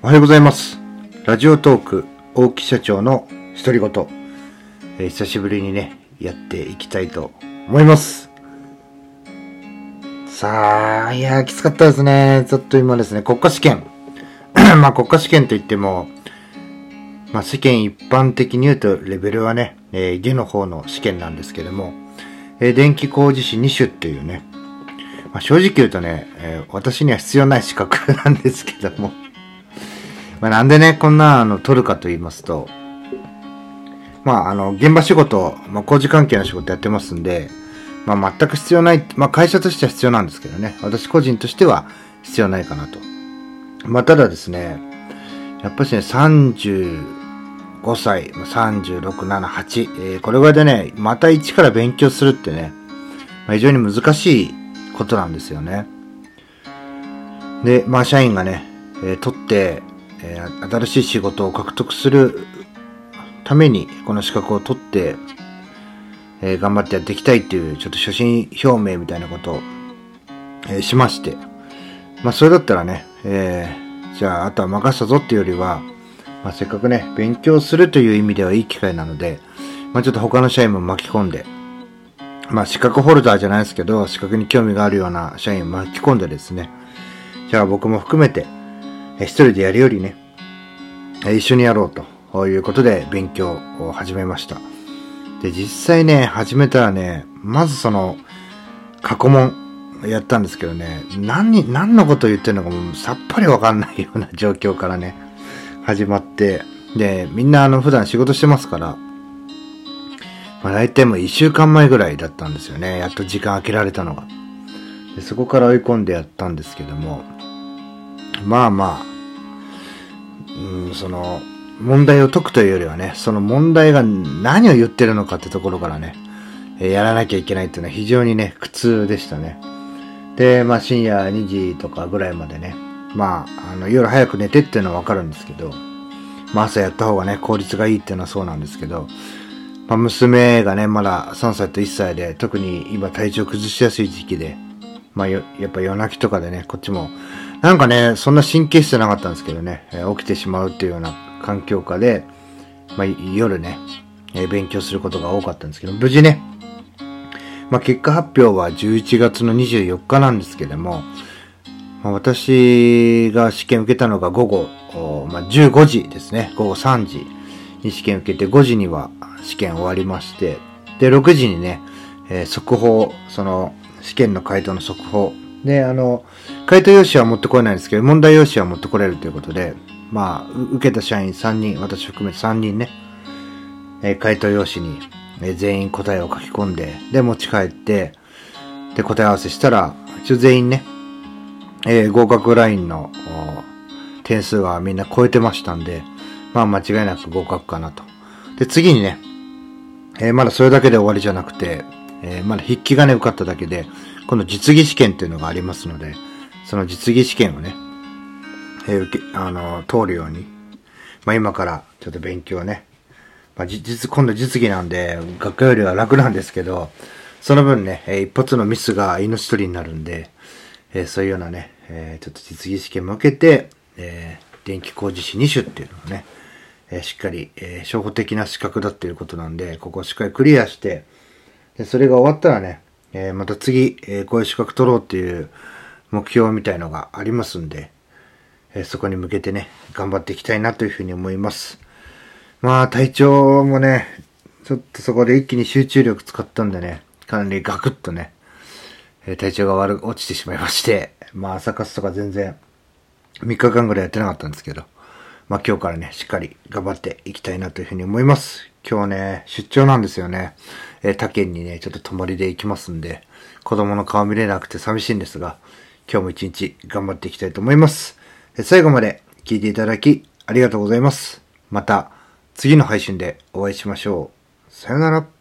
おはようございます。ラジオトーク、大木社長の独り言、えー久しぶりにね、やっていきたいと思います。さあ、いや、きつかったですね。ちょっと今ですね、国家試験。まあ、国家試験といっても、まあ、世間一般的に言うと、レベルはね、えー、下の方の試験なんですけども、えー電気工事士2種っていうね、まあ、正直言うとね、えー私には必要ない資格なんですけども、まあ、なんでね、こんな、あの、取るかと言いますと、まあ、あの、現場仕事、まあ、工事関係の仕事やってますんで、まあ、全く必要ない、まあ、会社としては必要なんですけどね、私個人としては必要ないかなと。まあ、ただですね、やっぱりね、35歳、36、7、8、えーこれぐらいでね、また一から勉強するってね、まあ、非常に難しいことなんですよね。で、まあ、社員がね、えー取って、えー新しい仕事を獲得するために、この資格を取って、えー頑張ってやっていきたいっていう、ちょっと初心表明みたいなことを、えーしまして、まあ、それだったらね、えーじゃあ、あとは任せたぞっていうよりは、まあ、せっかくね、勉強するという意味ではいい機会なので、まあ、ちょっと他の社員も巻き込んで、まあ、資格ホルダーじゃないですけど、資格に興味があるような社員を巻き込んでですね、じゃあ僕も含めて、え一人でやるよりね、一緒にやろうということで勉強を始めました。で、実際ね、始めたらね、まずその、過去問やったんですけどね、何、何のこと言ってるのかもうさっぱりわかんないような 状況からね、始まって、で、みんなあの普段仕事してますから、まあ大体もう一週間前ぐらいだったんですよね。やっと時間空けられたのが。でそこから追い込んでやったんですけども、まあまあ、うん、その、問題を解くというよりはね、その問題が何を言ってるのかってところからね、やらなきゃいけないっていうのは非常にね、苦痛でしたね。で、まあ深夜2時とかぐらいまでね、まあ、あの夜早く寝てっていうのはわかるんですけど、まあ朝やった方がね、効率がいいっていうのはそうなんですけど、まあ娘がね、まだ3歳と1歳で、特に今体調崩しやすい時期で、まあやっぱ夜泣きとかでね、こっちも、なんかね、そんな神経質じゃなかったんですけどね、えー起きてしまうっていうような環境下で、まあ夜ね、えー勉強することが多かったんですけど、無事ね、まあ結果発表は11月の24日なんですけども、まあ、私が試験受けたのが午後、おまあ、15時ですね。午後3時に試験受けて、5時には試験終わりまして、で、6時にね、えー速報、その、試験の回答の速報。で、あの、回答用紙は持ってこれないんですけど、問題用紙は持ってこれるということで、まあ、受けた社員3人、私含めて3人ね、えー回答用紙に、えー全員答えを書き込んで、で、持ち帰って、で、答え合わせしたら、一応全員ね、えー合格ラインの点数がみんな超えてましたんで、まあ間違いなく合格かなと。で、次にね、えーまだそれだけで終わりじゃなくて、えーまだ筆記がね受かっただけで、今度実技試験っていうのがありますので、その実技試験をね、えー受け、あの通るように、まあ今からちょっと勉強ね、まあじ実、今度実技なんで、学科よりは楽なんですけど、その分ね、えー一発のミスが命取りになるんで、えーそういうようなね、えーちょっと実技試験も受けて、えー電気工事士2種っていうのをね、えーしっかり、えー初歩的な資格だっていうことなんで、ここをしっかりクリアして、それが終わったらね、えーまた次、えーこういう資格取ろうっていう目標みたいのがありますんで、えーそこに向けてね、頑張っていきたいなというふうに思います。まあ、体調もね、ちょっとそこで一気に集中力使ったんでね、かなりガクッとね、え体調が悪落ちてしまいまして、まあ朝活とか全然3日間ぐらいやってなかったんですけど、まあ今日からね、しっかり頑張っていきたいなというふうに思います。今日ね、出張なんですよね。えー他県にね、ちょっと泊まりで行きますんで、子供の顔見れなくて寂しいんですが、今日も一日頑張っていきたいと思います。えー最後まで聞いていただきありがとうございます。また次の配信でお会いしましょう。さよなら。